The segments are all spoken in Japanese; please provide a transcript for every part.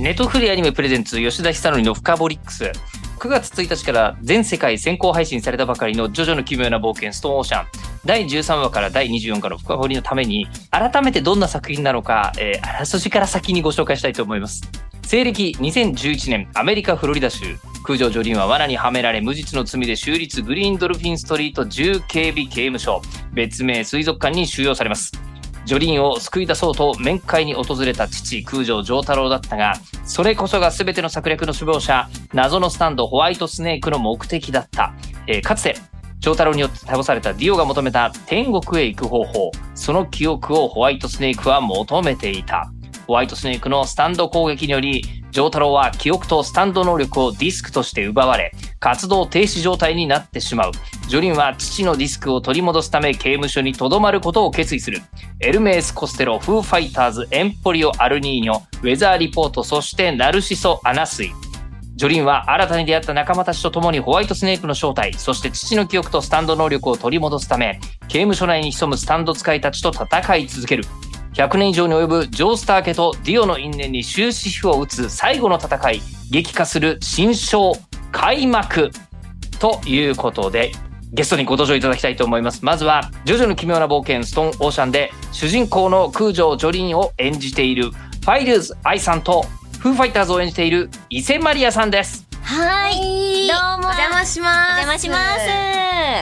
ネトフリアニメプレゼンツ吉田久典の深掘りックス。9月1日から全世界先行配信されたばかりのジョジョの奇妙な冒険ストーンオーシャン。第13話から第24話の深掘りのために改めてどんな作品なのか、えー、あらすじから先にご紹介したいと思います。西暦2011年アメリカフロリダ州。空城ジョリンは罠にはめられ無実の罪で州立グリーンドルフィンストリート重警備刑務所。別名水族館に収容されます。ジョリンを救い出そうと面会に訪れた父空城城太郎だったがそれこそが全ての策略の首謀者謎のスタンドホワイトスネークの目的だった、えー、かつて長太郎によって倒されたディオが求めた天国へ行く方法その記憶をホワイトスネークは求めていた。ホワイトスネークのスタンド攻撃により丈太郎は記憶とスタンド能力をディスクとして奪われ活動停止状態になってしまう。ジョリンは父のディスクを取り戻すため刑務所にとどまることを決意する。エルメース・コステロフーファイターズエンポリオ・アルニーニョウェザーリポートそしてナルシソ・アナスイ。ジョリンは新たに出会った仲間たちと共にホワイトスネークの正体、そして父の記憶とスタンド能力を取り戻すため、刑務所内に潜むスタンド使いたちと戦い続ける。100年以上に及ぶジョースター家とディオの因縁に終止符を打つ最後の戦い、激化する新章開幕ということで、ゲストにご登場いただきたいと思います。まずは、ジョジョの奇妙な冒険ストーンオーシャンで主人公の空城ジョリンを演じているファイルズ愛さんとフーファイターズを演じている伊勢マリアさんです。はい、どうもお邪魔します。お邪魔しま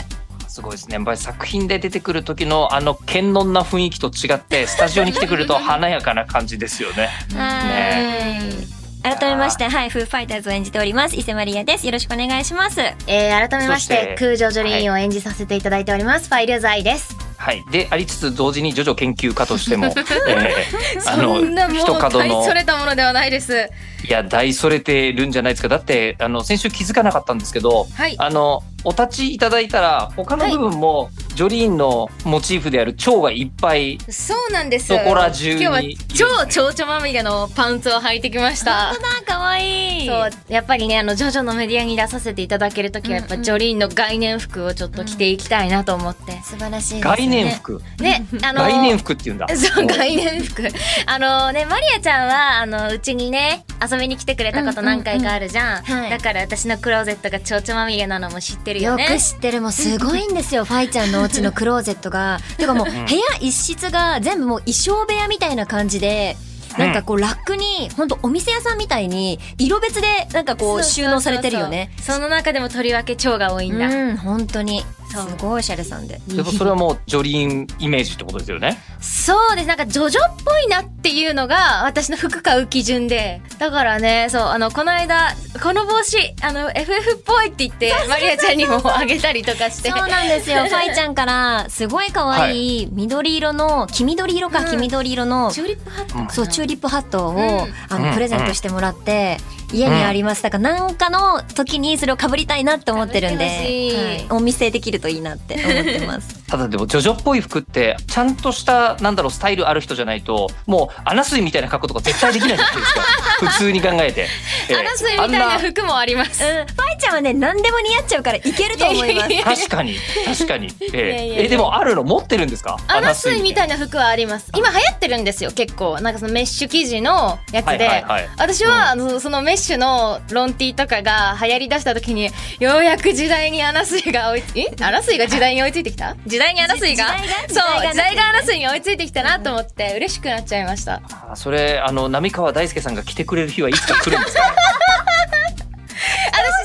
す。すごいですねやっぱり作品で出てくる時のあの堅能な雰囲気と違って スタジオに来てくると華やかな感じですよね。ね改めまして、はい、フーファイターズを演じております、伊勢マリアです。よろしくお願いします。えー、改めまして、空城ジョリーンを演じさせていただいております、はい、ファイルザイです。はい、でありつつ同時にジョジョ研究家としても、えー、あの一角のそれたものではないです。いや大それてるんじゃないですか。だってあの先週気づかなかったんですけど、はい、あのお立ちいただいたら他の部分も、はい。ジョリーンのモチーフである蝶がいっぱいそうなんです。そこら中に今日は超蝶々まみれのパンツを履いてきました。本当だかわいい。そうやっぱりねあのジョジョのメディアに出させていただける時はやっぱ、ジョリーンの概念服をちょっと着ていきたいなと思って、うん、素晴らしい、ね、概念服。ねあの概念服って言うんだ。そう概念服。あのねマリアちゃんはあのうちにね遊びに来てくれたこと何回かあるじゃん。うんうんうん、だから私のクローゼットが蝶々まみれなのも知ってるよね。よく知ってる。もうすごいんですよ。ファイちゃんのお家のクローゼットトが。てかもう部屋一室が全部もう衣装部屋みたいな感じでなんかこうラックに本当お店屋さんみたいに色別でなんかこう収納されてるよね。その中でもとりわけ蝶が多いんだ。うん本当にすごいおしゃれさんで。でもそれはもうジョリーンイメージってことですよね？そうです。なんかジョジョっぽいなっていうのが私の服買う基準で。だからねそうあのこの間この帽子あの FF っぽいって言ってマリアちゃんにもあげたりとかして。そうなんですよ。ファイちゃんからすごい可愛い緑色の黄緑色か、黄緑色のチューリップハット。そうチューリップハットを、あのプレゼントしてもらって、家にあります。だからなんかの時にそれをかぶりたいなって思ってるんで、はい、お見せできるといいなって思ってます。ただでもジョジョっぽい服ってちゃんとしたなんだろうスタイルある人じゃないともう穴水みたいな格好とか絶対できないじゃないですか。普通に考えて。えー、穴水みたいな服もあります。うん、ファイちゃんはね何でも似合っちゃうからいけると思います。確かに確かに。えー、えでもあるの持ってるんですか？穴水みたいな服はあります。今流行ってるんですよ結構なんかそのメッシュ生地のやつで、はいはいはい、私は、うん、そのメッシュのロンティーとかが流行りだした時にようやく時代に穴水が追いえ？穴水が時代に追いついてきた？時代に穴水が。そう時代が穴水に追いついてきたなと思って嬉しくなっちゃいました。あそれあの浪川大輔さんが来てくれる日はいつか来るんですか、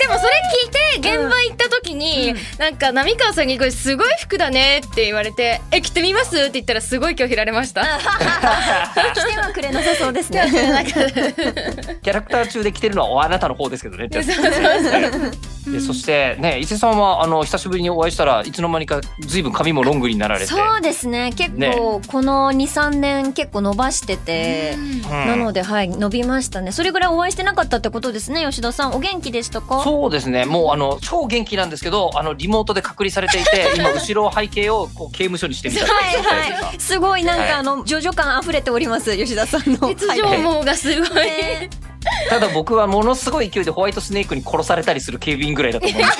でもそれ聞いて現場行った時に、うん、なんか浪川さんにこれすごい服だねって言われて「え着てみます?」って言ったらすごい拒否られました。来 てはくれなさそうですね。キャラクター中で着てるのはあなたの方ですけどね。そうそうそうでそしてね伊勢さんはあの久しぶりにお会いしたらいつの間にかずいぶん髪もロングになられて。そうですね。結構この23年結構伸ばしてて、うん。なのではい伸びましたね。それぐらいお会いしてなかったってことですね吉田さん。お元気でしたか？そうですね。もうあの超元気なんですけどあのリモートで隔離されていて 今後ろ背景をこう刑務所にしてみたいなはいはい。すごいなんか、はいあのジョジョ感溢れております吉田さんの。鉄条網がすごい、ね ただ僕はものすごい勢いでホワイトスネークに殺されたりする警備員ぐらいだと思うんです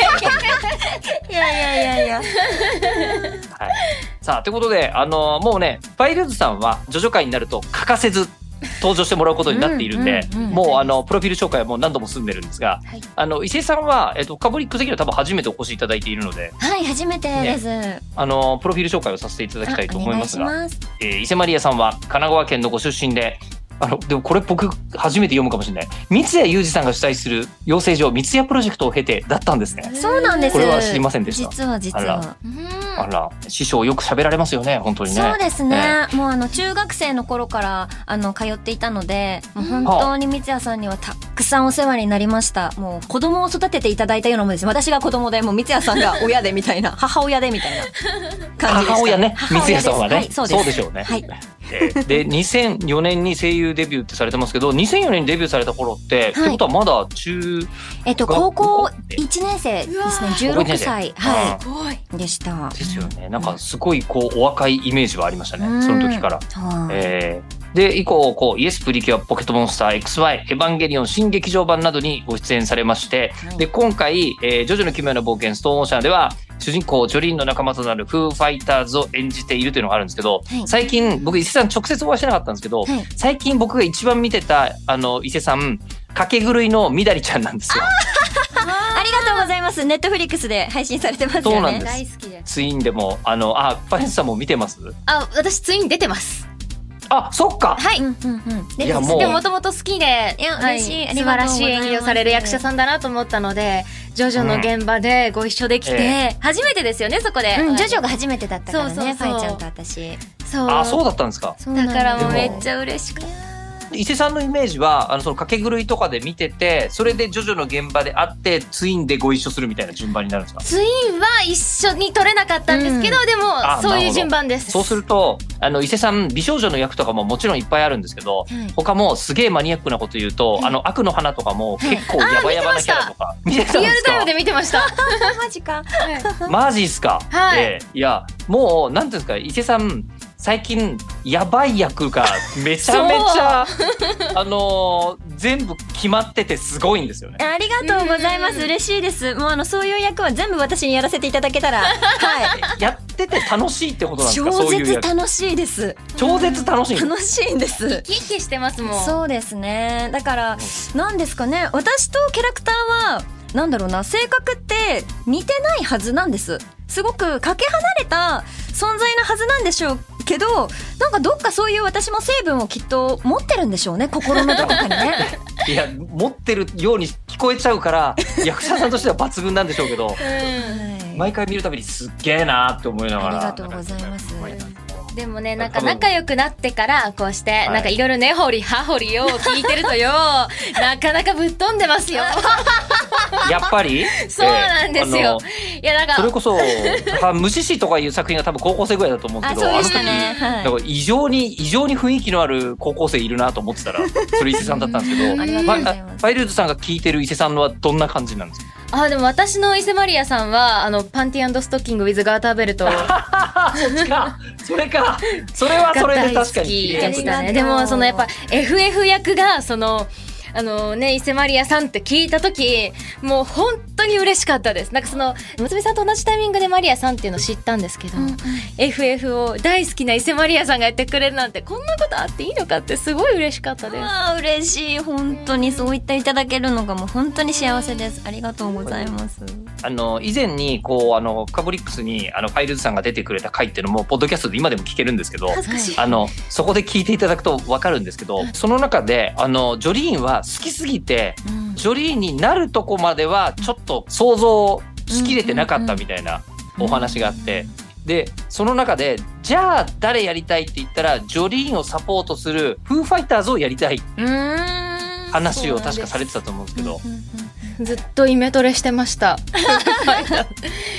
いやいやいやいや。はい、さあということであのもうねファイルズさんはジョジョ界になると欠かせず登場してもらうことになっているんで、もうあのプロフィール紹介はもう何度も済んでるんですが、はい。あの伊勢さんは、えっと、カボリック的には多分初めてお越しいただいているのではい初めてです、あのプロフィール紹介をさせていただきたいと思いますがえー伊勢マリアさんは神奈川県のご出身であのでもこれ僕初めて読むかもしれない。三谷裕二さんが主催する養成所三谷プロジェクトを経てだったんですね。そうなんです。これは知りませんでした。実は実あはあら。師匠よく喋られますよね本当にね。そうですね、もうあの中学生の頃からあの通っていたのでもう本当に三谷さんにはたくさんお世話になりました。もう子供を育てていただいたようなもんです。私が子供でもう三谷さんが親でみたいな母親でみたいな感じでした。母親ね。三谷さんはね、はい、そうでしょうね。はいえーで 2004年に声優デビューってされてますけど2004年にデビューされた頃って、ってことはまだ中えっとが高校高1年生ですね。うわ16高校歳。はすごいい。でした。ですよね。なんかすごいこうお若いイメージはありましたね、うん。その時から。はい。えーで、以降、こう、イエスプリキュア、ポケットモンスター XY、エヴァンゲリオン新劇場版などにご出演されまして、はいで、今回、えージョジョの奇妙な冒険、ストーンオーシャンでは、主人公、ジョリーンの仲間となるフーファイターズを演じているというのがあるんですけど、はい。最近、僕、伊勢さん直接お会いしてなかったんですけど、はい。最近僕が一番見てた、あの、伊勢さん、かけ狂いのみだりちゃんなんですよ。あ りがとうございます。ネットフリックスで配信されてますよね。そうなんです。大好きですツインでも、あの、あ、ファインさんも見てます？あ私ツイン出てますあ、そっか。はい、うんうんうん。でいやもう。でもともと好きで、いやはい嬉しい。あり素がとうございます。晴らしい。演技をされる役者さんだなと思ったので、ジョジョの現場でご一緒できて、え初めてですよね、そこで。うん、ジョジョが初めてだったからねそうそうそう。ファイちゃんと私。そう。あ、そうだったんですか。そうなんですだからもうめっちゃ嬉しくて。伊勢さんのイメージはあのその掛け狂いとかで見ててそれでジョジョの現場で会ってツインでご一緒するみたいな順番になるんですか？ツインは一緒に撮れなかったんですけど、でもあなるほど。そういう順番です。そうするとあの伊勢さん美少女の役とかももちろんいっぱいあるんですけど、はい。他もすげえマニアックなこと言うと、あの悪の花とかも結構ヤバヤバなキャラとか見てたんですか？リアルタイムで見てました。マジか。マジっすか、はい。ええ。いやもうなんていうんですか？伊勢さん最近やばい役がめちゃめちゃあのー全部決まっててすごいんですよね。ありがとうございます。うん。嬉しいです。もうあのそういう役は全部私にやらせていただけたら。はい。やってて楽しいってことなんですか？超そういう役絶楽しいです。超絶楽しい。楽しいんです。キッキしてますもん。そうですね。だから何ですかね。私とキャラクターはなんだろうな。性格って似てないはずなんです。すごくかけ離れた存在なはずなんでしょうけどなんかどっかそういう私も成分をきっと持ってるんでしょうね心のどこかにね。いや持ってるように聞こえちゃうから役者さんとしては抜群なんでしょうけど うん。はい毎回見るたびにすっげえなーって思いながら。ありがとうございます。でもね、なんか仲良くなってから、こうして、い。なんかいろいろ根掘り葉掘りを聞いてるとよ、なかなかぶっ飛んでますよ。やっぱり？そうなんですよ。えいや、なんか、それこそ は虫師とかいう作品が多分高校生ぐらいだと思うんですけどあの時なんか異常に異常に雰囲気のある高校生いるなと思ってたらそれ伊勢さんだったんですけどまあファイルズさんが聞いてる伊勢さんはどんな感じなんですか？あ、でも私の伊勢マリアさんは、あの、パンティストッキング with ガーターベルトがそっちか。それか。それはそれで確かに。きでしたね。でも、そのやっぱ FF 役が、その、あのね、伊勢マリアさんって聞いたとき、もう本当に嬉しかったです。なんかその、娘さんと同じタイミングでマリアさんっていうのを知ったんですけど、FF を大好きな伊勢マリアさんがやってくれるなんて、こんなことあっていいのかってすごい嬉しかったです。あー嬉しい本当にそう言っていただけるのがもう本当に幸せですありがとうございますあの以前にこうあのカブリックスにあのファイルズさんが出てくれた回っていうのもポッドキャストで今でも聞けるんですけど恥ずかしい。あのそこで聞いていただくと分かるんですけどその中であのジョリーンは好きすぎてうん。ジョリーンになるとこまではちょっと想像しきれてなかったみたいなお話があって。でその中でじゃあ誰やりたいって言ったらジョリーンをサポートするフーファイターズをやりたい。話を確かされてたと思うんですけどずっとイメトレしてました。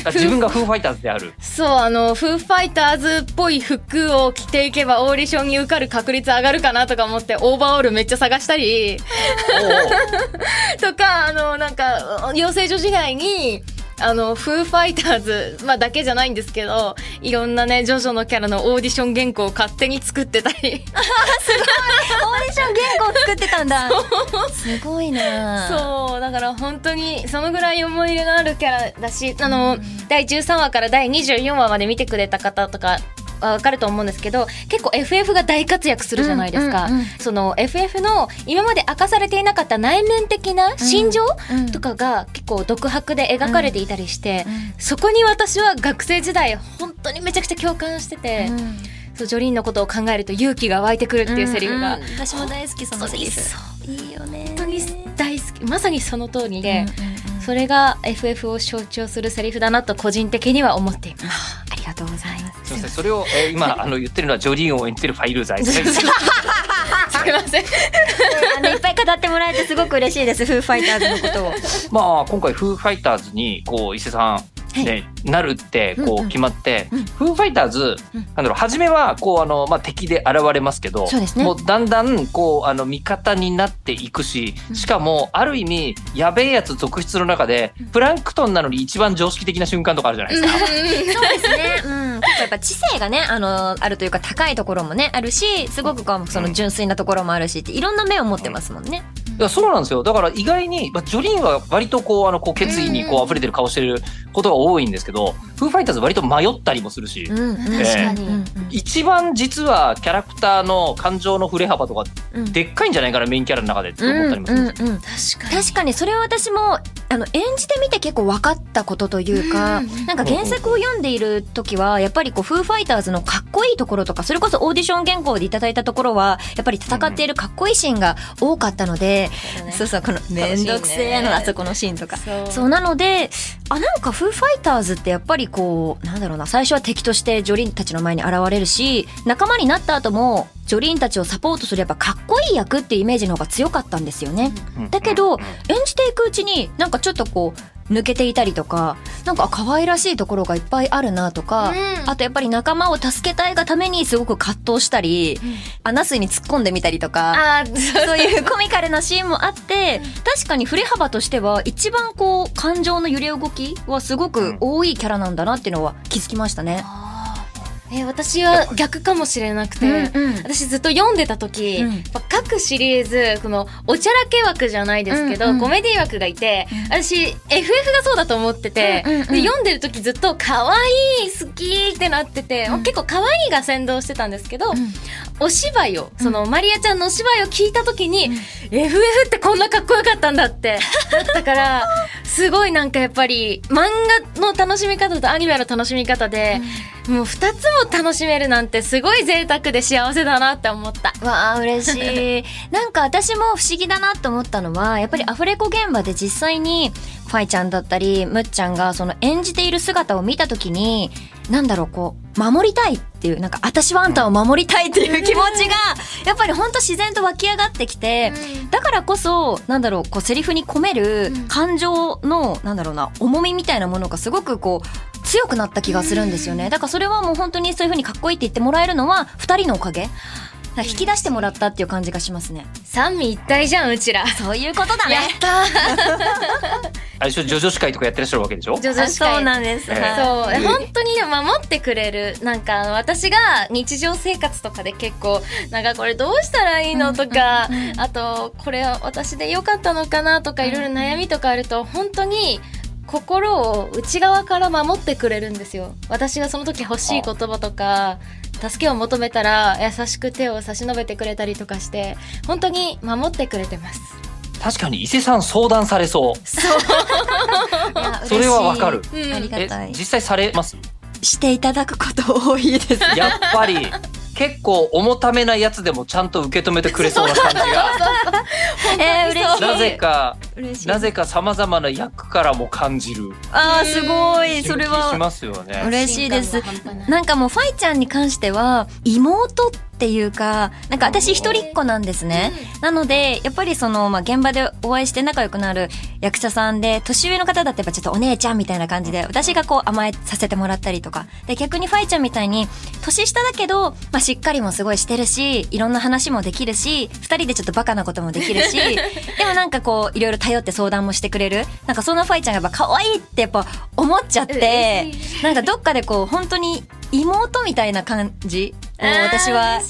あ 自分がフーファイターズである。そう、あの、フーファイターズっぽい服を着ていけばオーディションに受かる確率上がるかなとか思って、オーバーオールめっちゃ探したり、とか、あの、なんか、養成所時代に、あの、フーファイターズ、まあ、だけじゃないんですけど、いろんなね、ジョジョのキャラのオーディション原稿を勝手に作ってたり、オーディション原稿作ってたんだ。すごいな。そう、だから本当に、そのぐらい思い入れのあるキャラだし、あの、第13話から第24話まで見てくれた方とか、わかると思うんですけど結構 FF が大活躍するじゃないですか、うんうんうんその FF の今まで明かされていなかった内面的な心情うんとかが結構独白で描かれていたりして、そこに私は学生時代本当にめちゃくちゃ共感してて、うん。そうジョリーンのことを考えると勇気が湧いてくるっていうセリフが、うんうん。私も大好きそのセリフ。そいいよね。本当に大好き。まさにその通りで、うんうんうん。それが FF を象徴するセリフだなと個人的には思っています。ありがとうございます。すみません、それを、えー今あの言ってるのはジョリーンを演じてるファイルーザーです。すいません。あのいっぱい語ってもらえてすごく嬉しいです。フーファイターズのことを。まあ今回フーファイターズにこう伊勢さんね、なるってこうんうん。う決まって、うん。フーファイターズ、うん。なんだろう初めはこうあのまあ敵で現れますけど、ね。もうだんだんこうあの味方になっていくし、しかもある意味やべえやつ続出の中でプランクトンなのに一番常識的な瞬間とかあるじゃないですか。そうですね。うん。やっぱ知性がね、あの、あるというか高いところもね、あるし、すごくこう、その純粋なところもあるしって、いろんな面を持ってますもんね。いやそうなんですよ。だから意外に、まあ、ジョリーンは割とこうあのこう決意にこう溢れてる顔してることが多いんですけど、フーファイターズ割と迷ったりもするし、うん、うん。確かに。うん。うん一番実はキャラクターの感情の振れ幅とかうん。でっかいんじゃないかなメインキャラの中でって思ったりもするんですよ。うんうんうん。確か確かにそれは私もあの演じてみて結構分かったことというか、うん。なんか原作を読んでいる時はやっぱりこうフーファイターズのかっこいいところとかそれこそオーディション原稿でいただいたところはやっぱり戦っているかっこいいシーンが多かったので、そうそうこのめんどくせえのあそこのシーンとか。そう。なのであなんかフーファイターズってやっぱりこうなんだろうな最初は敵としてジョリーンたちの前に現れるし仲間になった後もジョリーンたちをサポートするやっぱかっこいい役っていうイメージの方が強かったんですよね。うん。だけどうん。演じていくうちになんかちょっとこう抜けていたりとかなんか可愛らしいところがいっぱいあるなとか、うん。あとやっぱり仲間を助けたいがためにすごく葛藤したり、穴水に突っ込んでみたりとか。そういうコミカルなシーンもあって、確かに振れ幅としては一番こう感情の揺れ動きはすごく多いキャラなんだなっていうのは気づきましたね。えー私は逆かもしれなくて、うんうん。私ずっと読んでた時、うん。各シリーズこのおちゃらけ枠じゃないですけど、うんうんコメディ枠がいて、私 FF がそうだと思ってて、うんうんうん。で読んでる時ずっと可愛い好きってなってて、うん。結構可愛いが先導してたんですけど、お芝居をそのマリアちゃんのお芝居を聞いた時に、FF ってこんなかっこよかったんだってだからすごいなんかやっぱり漫画の楽しみ方とアニメの楽しみ方で、もう2つも楽しめるなんてすごい贅沢で幸せだなって思った。わあ嬉しい。なんか私も不思議だなと思ったのはやっぱりアフレコ現場で実際にファイちゃんだったりムッちゃんがその演じている姿を見た時になんだろうこう守りたいっていうなんか私はあんたを守りたいっていう気持ちがやっぱりほんと自然と湧き上がってきて、だからこそなんだろうこうセリフに込める感情のなんだろうな重みみたいなものがすごくこう強くなった気がするんですよね。だからそれはもう本当にそういう風にかっこいいって言ってもらえるのは二人のおかげ。だから引き出してもらったっていう感じがしますね。三味一体じゃんうちら。そういうことだね。やった あれでしょジョジョ司会とかやってらっしゃるわけでしょ？ー女あそうなんでです、ええ。はいそう。本当に守ってくれるなんか私が日常生活とかで結構なんかこれどうしたらいいのとかあとこれは私で良かったのかなとかいろいろ悩みとかあると本当に心を内側から守ってくれるんですよ。私がその時欲しい言葉とか助けを求めたら優しく手を差し伸べてくれたりとかして本当に守ってくれてます。確かに伊勢さん相談されそう。そ れはわかる嬉しい。ありがえたい実際されます？していただくこと多いです。やっぱり結構重ためなやつでもちゃんと受け止めてくれそうな感じが。えー、嬉しい。なぜか嬉しい。なぜかさまざまな役からも感じる。ああ、すごい。それ気しはますよね。嬉しいです。な。んかもうファイちゃんに関しては妹っていうかなんか私一人っ子なんですね、なのでやっぱりその、まあ、現場でお会いして仲良くなる役者さんで年上の方だってやっぱちょっとお姉ちゃんみたいな感じで私がこう甘えさせてもらったりとか。で逆にファイちゃんみたいに年下だけど、まあ、しっかりもすごいしてるしいろんな話もできるし二人でちょっとバカなこともできるし でもなんかこういろいろ頼って相談もしてくれる？なんかそんなファイちゃんがやっぱ可愛いってやっぱ思っちゃって嬉なんかどっかでこう本当に妹みたいな感じを私は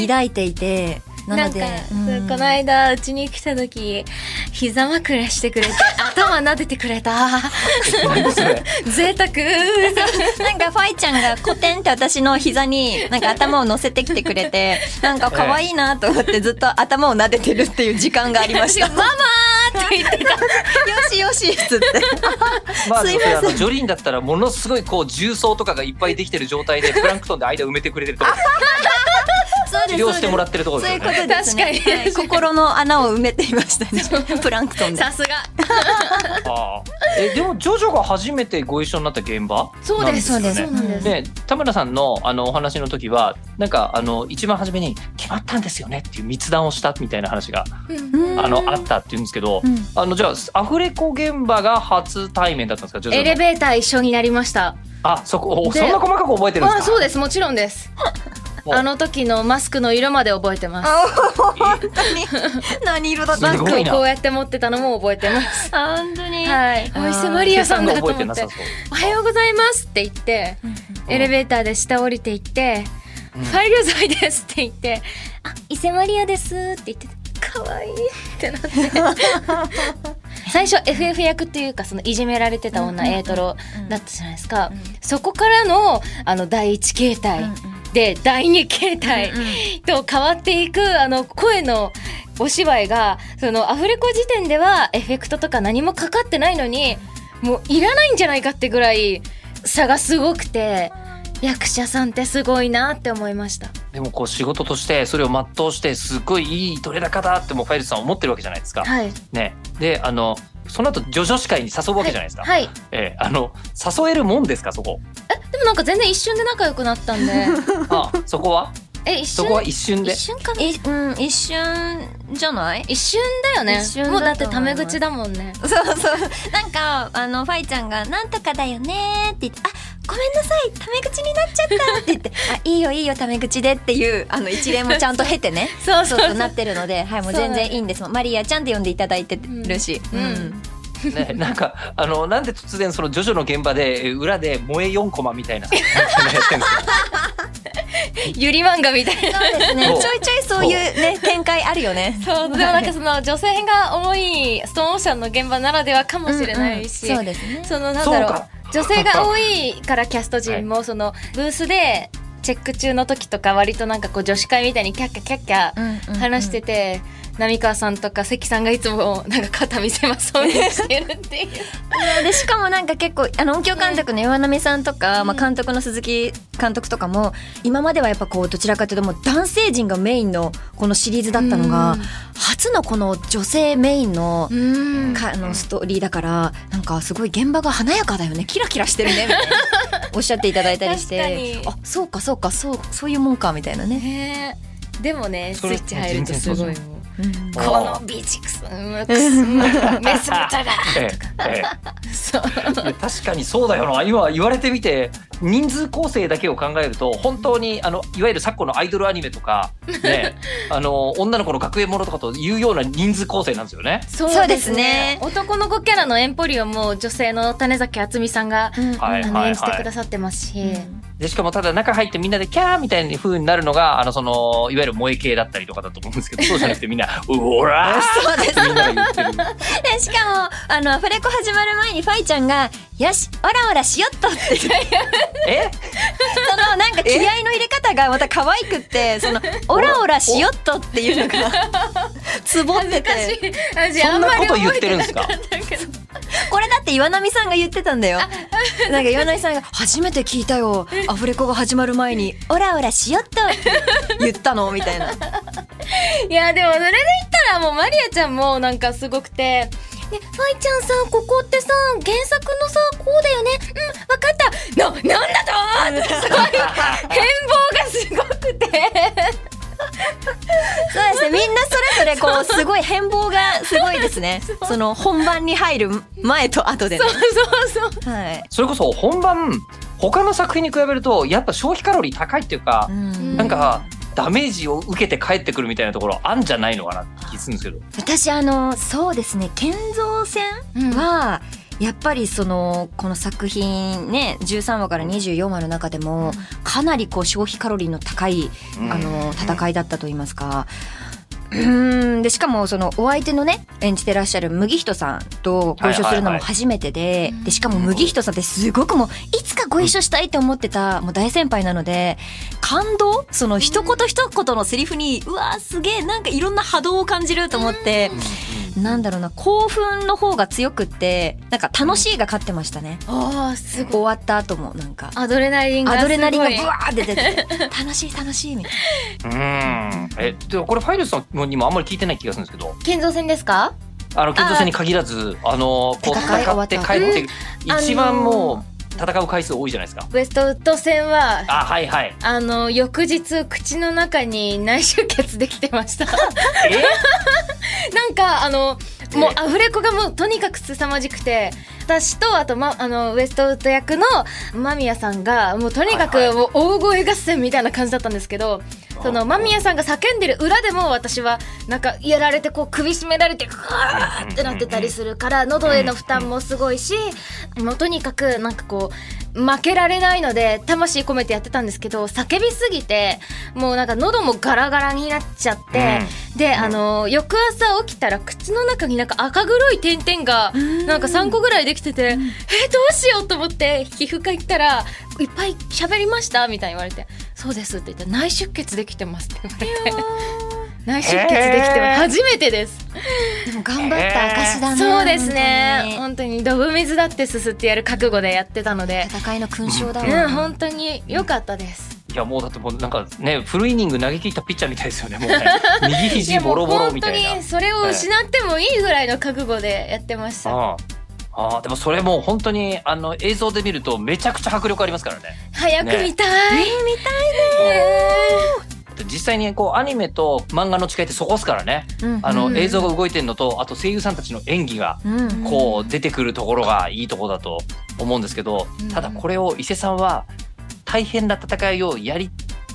抱いていてなのでなんか、うん。この間うちに来た時膝枕してくれて頭撫でてくれた。贅沢。なんかファイちゃんがコテンって私の膝になんか頭を乗せてきてくれてなんか可愛いなと思ってずっと頭を撫でてるっていう時間がありました。ママ言ってた。よしよし。っつって。まあ、すいません。あのジョリーンだったらものすごいこう重曹とかがいっぱいできてる状態でプランクトンで間埋めてくれてるとこ。そ う治療してもらってるところそういうですよね。ことですね。確かに。はい。心の穴を埋めていましたね。プランクトンで。さすが。ああ。えでもジョジョが初めてご一緒になった現場？そうですそうです。なんです。で田村さんのあのお話の時はなんかあの一番初めに「決まったんですよね」っていう密談をしたみたいな話がうん。あのあったっていうんですけど、うん。あのじゃあアフレコ現場が初対面だったんですか？ジョジョの。エレベーター一緒になりました。あそこそんな細かく覚えてるんですか？あそうです。もちろんですあの時のマスクの色まで覚えてます。本当に。何色だったマスクをこうやって持ってたのも覚えてます。本当に。はい。お伊勢マリアさんだと思って。おはようございますって言ってエレベーターで下降りていってうん。ファイル剤ですって言ってあ伊勢マリアですって言って可愛いってなって。最初 FF 役っていうかそのいじめられてた女 A トロだったじゃないですか。そこからのあの第一形態で第二形態と変わっていくあの声のお芝居がそのアフレコ時点ではエフェクトとか何もかかってないのにもういらないんじゃないかってぐらい差がすごくて役者さんってすごいなって思いました。でもこう仕事としてそれを全うしてすごいいい撮れ高だってもうファイルさん思ってるわけじゃないですか。はい。ね、であのその後ジョジョ司会に誘うわけじゃないですか。はい。ええあの誘えるもんですかそこ。でもなんか全然一瞬で仲良くなったんで。あそこは？え、一瞬？そこは一瞬で。一。瞬かな？いうん一瞬じゃない？一瞬だよね。一瞬だともうだってタメ口だもんね。そうそう。なんかあのファイちゃんがなんとかだよねって言ってあごめんなさいタメ口になっちゃったって言ってあいいよいいよタメ口でっていうあの一連もちゃんと経てね。そうそう。そうそうなってるのではいもう全然いいんです。マリアちゃんって呼んでいただいてるし、うん。うんね、なんかあのなんで突然そのジョジョの現場でえ裏で萌え4コマみたいなゆり漫画みたいな。そうですね。ちょいちょいそういうね展開あるよね。そう、でも なんかその女性が多いストーンオーシャンの現場ならではかもしれないし、うんうんそうですね。そのなんだろう女性が多いからキャスト陣もそのブースでチェック中の時とか割となんかこう女子会みたいにキャッキャキャッキャ話してて、浪川さんとか関さんがいつもなんか肩見せますそうにしてるっていう。でしかもなんか結構あの音響監督の岩波さんとか、まあ、監督の鈴木監督とかも今まではやっぱこうどちらかというともう男性陣がメインのこのシリーズだったのが、うん。初のこの女性メインの,、うん。かあのストーリーだからなんかすごい現場が華やかだよね。キラキラしてるねみたいな。おっしゃっていただいたりして。あそうかそうかそうそういうもんかみたいなね。でもねスイッチ入るとすごいもこのビーチクスムクスムメス豚が えええそうえ。いや確かにそうだよな。今言われてみて人数構成だけを考えると本当にあのいわゆる昨今のアイドルアニメとか、ね、あの女の子の学園ものとかというような人数構成なんですよね。そうですね。男の子キャラのエンポリオも女性の種崎敦美さんが、うん。はいあの演じてくださってますし、でしかもただ中入ってみんなでキャーみたいな風になるのがあのそのいわゆる萌え系だったりとかだと思うんですけどそうじゃなくてみんな「うおらー!」そうですってみんなが言ってる。でしかもあのアフレコ始まる前にファイちゃんが「よしオラオラしよっと」っ てえ？そのなんか気合の入れ方がまた可愛くってその「オラオラしよっと」っていうのがツボってて。私そんなこと言ってるんですかこれだって岩波さんが言ってたんだよ。なんか岩波さんが「初めて聞いたよ。アフレコが始まる前にオラオラしよっと」言ったのみたいな。いやでもそれで言ったらもうマリアちゃんもなんかすごくてね、ファイちゃんさ、ここってさ、原作のさ、こうだよね。うん、わかった。な、なんだとってすごい、変貌がすごくて。そうですねみんなそれぞれこうすごい変貌がすごいですね その本番に入る前と後でねそうそうそう。はいそれこそ本番他の作品に比べるとやっぱ消費カロリー高いっていうか、うんなんかダメージを受けて帰ってくるみたいなところあんじゃないのかなって気するんですけど。私あのそうですね建造船は、やっぱりそのこの作品ね13話から24話の中でもかなりこう消費カロリーの高いうんあの戦いだったと言いますか。うーん。でしかもそのお相手のね演じてらっしゃる麦人さんとご一緒するのも初めてで,、でしかも麦人さんってすごくもういつかご一緒したいって思ってたもう大先輩なので感動？その一言一言のセリフにうわーすげえなんかいろんな波動を感じると思って、なんだろうな興奮の方が強くってなんか楽しいが勝ってましたね、ああ、すごい。終わった後もなんかアドレナリンがすごい。アドレナリンがブワーって出てて 楽しい楽しいみたいうん。え、でこれファイルさんにもあんまり聞いてない気がするんですけど、建造船ですか？あの建造船に限らず、あのこう戦った戦って帰って、うん一番もう戦う回数多いじゃないですか。ウエストウッド船は、あ、はいはい。あの、翌日、口の中に内出血できてました。え、なんか、あの、もうえアフレコがもうとにかく凄まじくて、私と、あと、ま、あの、ウエストウッド役の間宮さんが、もうとにかくもう大声合戦みたいな感じだったんですけど、その間宮さんが叫んでる裏でも私は、なんかやられてこう首絞められて、ふわーってなってたりするから、喉への負担もすごいし、もうとにかくなんかこう、負けられないので、魂込めてやってたんですけど、叫びすぎて、もうなんか喉もガラガラになっちゃって、で、あの、翌朝起きたら口の中になんか赤黒い点々が、なんか3個ぐらいできてて、え、どうしようと思って、皮膚科行ったら、いっぱい喋りましたみたいに言われて、そうですって言ったら、内出血できてますって言われて。内出血できてへーます。初めてです。でも頑張った証だね、そうですね。本本当に、ドブ水だってすすってやる覚悟でやってたので戦いの勲章だわ、うん、本当に良かったです。いやもうだってもうなんかねフルイニング投げ切ったピッチャーみたいですよねもうね 右い肘やもうボロボロみたいな本当にそれを失ってもいいぐらいの覚悟でやってました。ああでもそれもう本当にあの映像で見るとめちゃくちゃ迫力ありますからね早く見たい。見たい実際にこうアニメと漫画の違いってそこっすからね。うんあの、うん。映像が動いてるのとあと声優さんたちの演技がうん。こう出てくるところがいいところだと思うんですけど、うん。ただこれを伊勢さんは大変な戦いをやり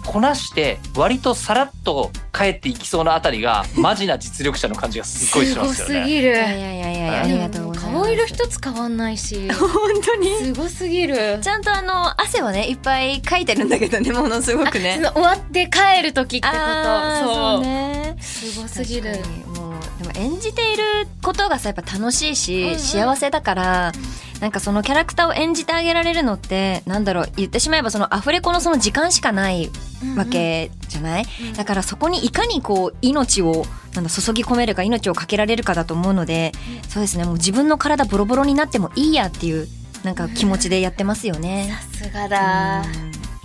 こなして割とさらっと帰っていきそうなあたりが マジな実力者の感じがすっごいしますよね。すごすぎる。いやいやいやいやありがとうございます顔色一つ変わんないし、本当にすごすぎる。ちゃんとあの汗はねいっぱいかいてるんだけどね ものすごくね終わって帰る時ってこと。そう。そうねすごすぎる。もうでも演じていることがさやっぱ楽しいし、うんうん幸せだからなんかそのキャラクターを演じてあげられるのってなんだろう言ってしまえばそのアフレコのその時間しかないわけじゃない、うん。だからそこにいかにこう命をなんだ注ぎ込めるか命をかけられるかだと思うので、そうですね。もう自分の体ボロボロになってもいいやっていうなんか気持ちでやってますよね。さすがだ。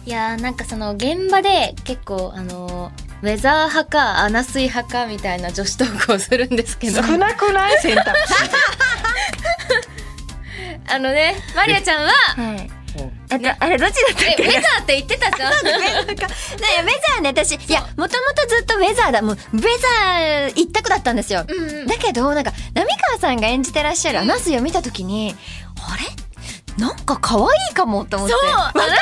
いやーなんかその現場で結構あのウェザー派かアナ水派かみたいな女子トークをするんですけど。少なくない？選択肢。あのねマリアちゃんははい。えっと、あれどっちだったっけ？えウェザーって言ってたじゃん。ウェザーか。ねウェザーね、私、いや、もともとずっとウェザーだ。もう、ウェザー一択だったんですよ。うんうん。だけど、なんか、浪川さんが演じてらっしゃるアナスイを見たときに、あれ？なんか可愛いかもって思って。そうわかる？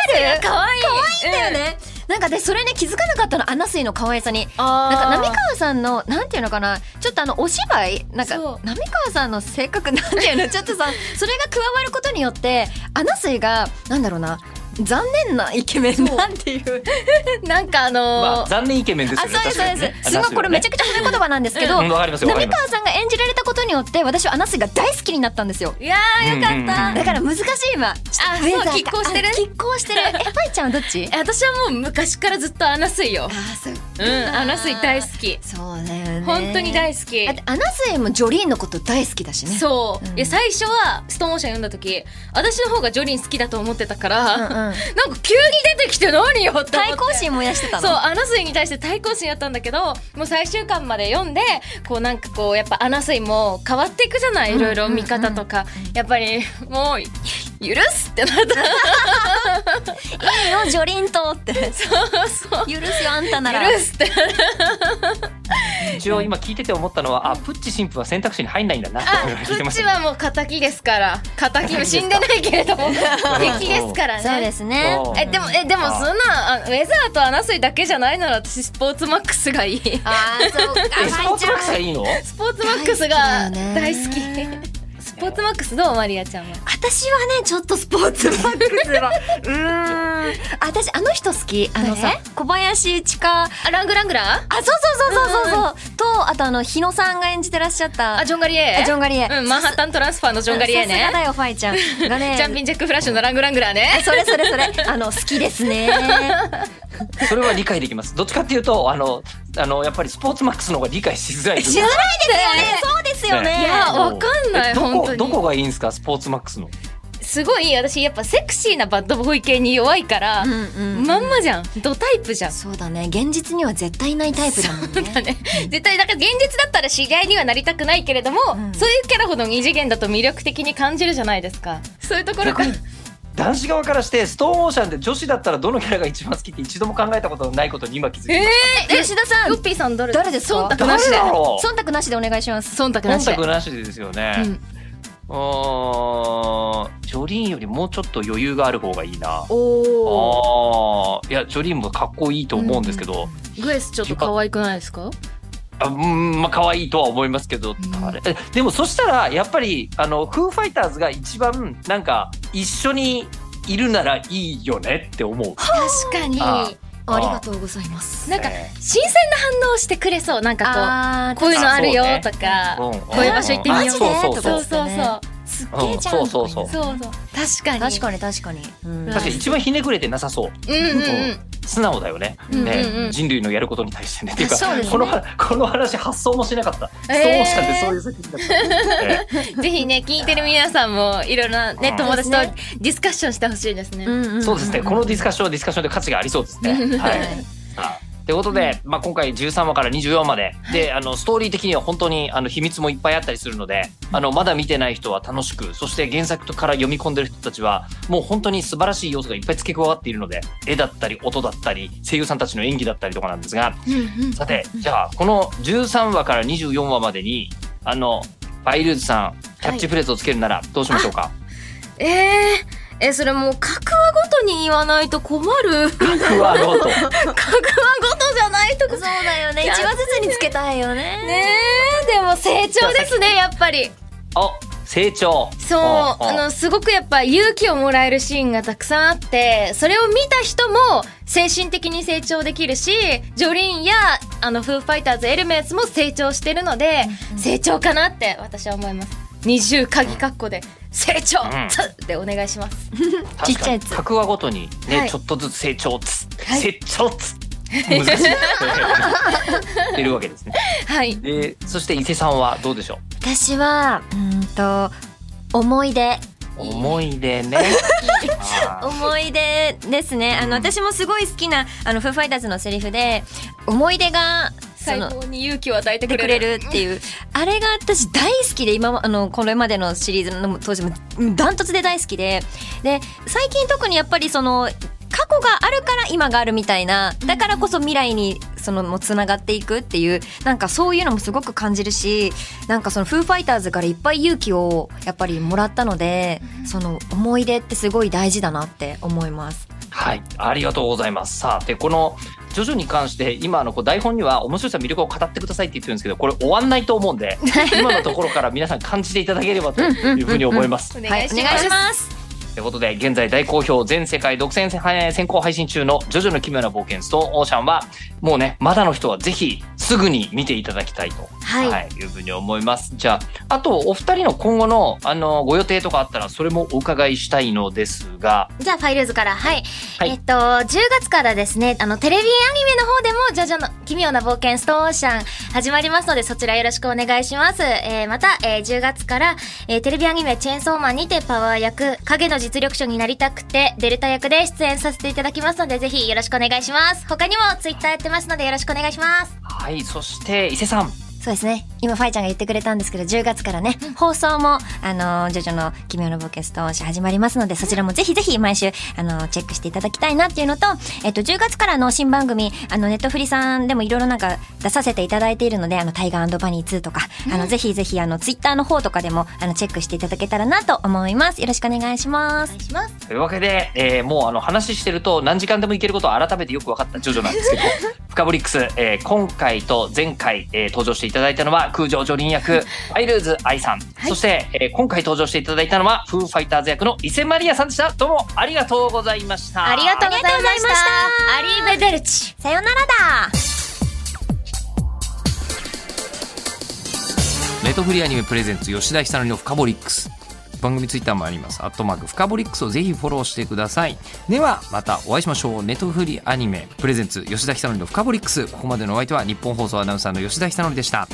可愛い。可愛いんだよね。なんかで、それね、気づかなかったの、アナスイの可愛さに。ななんか、浪川さんの、なんていうのかな、ちょっとあの、お芝居なんか、浪川さんの性格、なんていうの、ちょっとさ、それが加わることによって、アナスイが、なんだろうな、残念なイケメンなんていう。なんかあのーまあ残念イケメンですあ、よね。そうです、そうです。ね。すごいこれめちゃくちゃ褒め言葉なんですけど、浪川さんが演じられたことによって、私はアナスイが大好きになったんですよ。いやーよかった、うんうんうんだから難しい。今。あそう拮抗してる？あ拮抗してる。え、ファイちゃんはどっち？え私はもう昔からずっとアナスイよ。あ、そっうんアナスイ大好き。そうだよね。本当に大好き。だってアナスイもジョリーンのこと大好きだしね。そう、うん。いや最初はストーンオーシャン読んだ時私の方がジョリーン好きだと思ってたから、うんうん。なんか急に出てきて何よって思って。対抗心燃やしてたの？そうアナスイに対して対抗心やったんだけどもう最終巻まで読んでこうなんかこうやっぱアナスイも変わっていくじゃないいろいろ見方とか、やっぱりもう許すってなった。いいよジョリーンと。って。そうそう。許すよあんたなら。許すって一応今聞いてて思ったのは、あ、プッチ神父は選択肢に入んないんだな。プッチはもう敵ですから。敵も死んでないけれども 敵ですからね。そうですね。えでもえでもあ。そんなあウェザーとアナスイだけじゃないなら私スポーツマックスがいい。あーそうスポーツマックスがいいの？スポーツマックスが大好きスポーツマックスどうマリアちゃんは？私はねちょっとスポーツマックスは。うーん。私あの人好き。あのさ誰？小林千佳。ああラングラングラーそうそうそうそうそう。そうとあとあの日野さんが演じてらっしゃった。あジョンガリエあジョンガリエうんマンハッタントランスファーのジョンガリエさすがねだよファイちゃんがねジャンピンジャックフラッシュのラングラングラーねそれそれそれあの好きですね それは理解できます。どっちかっていうと、あの、あの、やっぱりスポーツマックスの方が理解しづらい。知らないですよね。そうですよね。いやわかんないえどこ、本当に。どこがいいんですか、スポーツマックスの。すごい私やっぱセクシーなバッドボーイ系に弱いから、うんうんまんまじゃん。ドタイプじゃん。そうだね。現実には絶対ないタイプだもんね。だね。絶対だから現実だったら知り合いにはなりたくないけれども、うん。そういうキャラほど二次元だと魅力的に感じるじゃないですか。そういうところが逆に男子側からして、ストーンオーシャンで女子だったらどのキャラが一番好きって一度も考えたことのないことに今気づきましえ吉田さんヨッピーさん誰誰ですか？忖度なしで誰だろう？忖度なしで。お願いします。忖度なしで。忖度なしでですよね。うん。ジョリーンよりもうちょっと余裕がある方がいいな。おああ、いや、ジョリーンもかっこいいと思うんですけど、グエスちょっと可愛くないですか？あうん、まあ、可愛いとは思いますけど、んあれ。えでもそしたら、やっぱり、あの、フーファイターズが一番、なんか、一緒にいるならいいよねって思う。確かに。ああ。りがとうございます。なんかね新鮮な反応してくれそう。なんかあこうこういうのあるよとかうんこういう場所行ってみようマジでそうそうそうそうそう。そうすっげえじゃんうんそうそうそう。そうそう。確かに。確かに確かに、うん。確かに一番ひねくれてなさそう。うんうん。うん素直だよね。うんうんね、うん人類のやることに対してね。っていうか、ねこのこの話発想もしなかった。ストーンオーシャンってそういう作品だった。えぜひね聞いてる皆さんもいろいろなねうん友達とディスカッションしてほしいですね。うんうんえそうですね。このディスカッションはディスカッションで価値がありそうですね。はい。ということで、まあ、今回13話から24話まで、で、あの、ストーリー的には本当に、あの、秘密もいっぱいあったりするので、あの、まだ見てない人は楽しく、そして原作から読み込んでる人たちは、もう本当に素晴らしい要素がいっぱい付け加わっているので、絵だったり、音だったり、声優さんたちの演技だったりとかなんですが、さて、じゃあ、この13話から24話までに、あの、ファイルーズさん、キャッチフレーズをつけるなら、どうしましょうか、えー、えそれもう各話ごとに言わないと困る。各話うわ、ノート。ごとじゃないとそうだよね。一話ずつにつけたいよね。ねえでも成長ですねやっぱり。お、成長。そう。あのすごくやっぱ勇気をもらえるシーンがたくさんあってそれを見た人も精神的に成長できるしジョリーンやあのフーファイターズエルメスも成長してるので、成長かなって私は思います。二重鍵括弧で成長、ん。つでお願いします。ちっちゃいやつ。各話ごとにね、はい。ちょっとずつ成長つ、はい。成長つ 難しい。出るわけですねはい。でそして伊勢さんはどうでしょ私はうんと思い出。う思い出ね。思い出ですね。あの私もすごい好きなあのフーファイターズのセリフで思い出が最高に勇気を与えててくくれるっていう。あれが私大好きで今もあのこれまでのシリーズの当時もうんダントツで大好きで。で最近特にやっぱりその過去があるから今があるみたいな。だからこそ未来にそのもつながっていくっていう。なんかそういうのもすごく感じるしなんかそのフーファイターズからいっぱい勇気をやっぱりもらったのでその思い出ってすごい大事だなって思います。はい。ありがとうございます。さあでこのジョジョに関して今あのこう台本には面白さ魅力を語ってくださいって言ってるんですけどこれ終わんないと思うんで 今のところから皆さん感じていただければというふうに思います。おはい、願いします,、お願いします。ということで、現在大好評、全世界独占先行配信中のジョジョの奇妙な冒険ストーンオーシャンは、もうね、まだの人はぜひすぐに見ていただきたいとはい。はい、いうふうに思います。じゃあ、あと、お二人の今後の、あの、ご予定とかあったら、それもお伺いしたいのですが、じゃあファイルーズから。はい、はい。えっと10月からですねあのテレビアニメの方でも「ジョジョの奇妙な冒険ストーンオーシャン」始まりますのでそちらよろしくお願いします、えーまた、えー10月から、えーテレビアニメ「チェーンソーマン」にてパワー役影の実力者になりたくてデルタ役で出演させていただきますのでぜひよろしくお願いします。他にもツイッターやってますのでよろしくお願いします。はい、そして、伊勢さん。そうですね。今、ファイちゃんが言ってくれたんですけど、10月からね、放送も、あの、ジョジョの奇妙な冒険ストーン始まりますので、そちらもぜひぜひ毎週、あの、チェックしていただきたいなっていうのと、えっと、10月からの新番組、あの、ネットフリさんでもいろいろなんか出させていただいているので、あの、タイガーバニー2とか、あの、ぜひぜひ、あの、ツイッターの方とかでも、あの、チェックしていただけたらなと思います。よろしくお願いしますお願。いしますというわけで、えーもうあの話してると何時間でもいけることを改めてよく分かったジョジョなんですけど、フカボリックス、えー今回と前回、えー登場していただいたのは空城ジョリン役、ファイルーズ愛さん、そして、えー今回登場していただいたのはフーファイターズ役の伊勢マリアさんでした。どうもありがとうございました。ありがとうございました。ありがとうございましたアリーベデルチさよならだ。ネットフリーアニメプレゼンツ吉田久典のフカボリックス番組ツイッターもあります。アットマークフカボリックスをぜひフォローしてください。ではまたお会いしましょう。ネットフリーアニメプレゼンツ吉田久典のフカボリックス。ここまでのお相手は日本放送アナウンサーの吉田久典でした。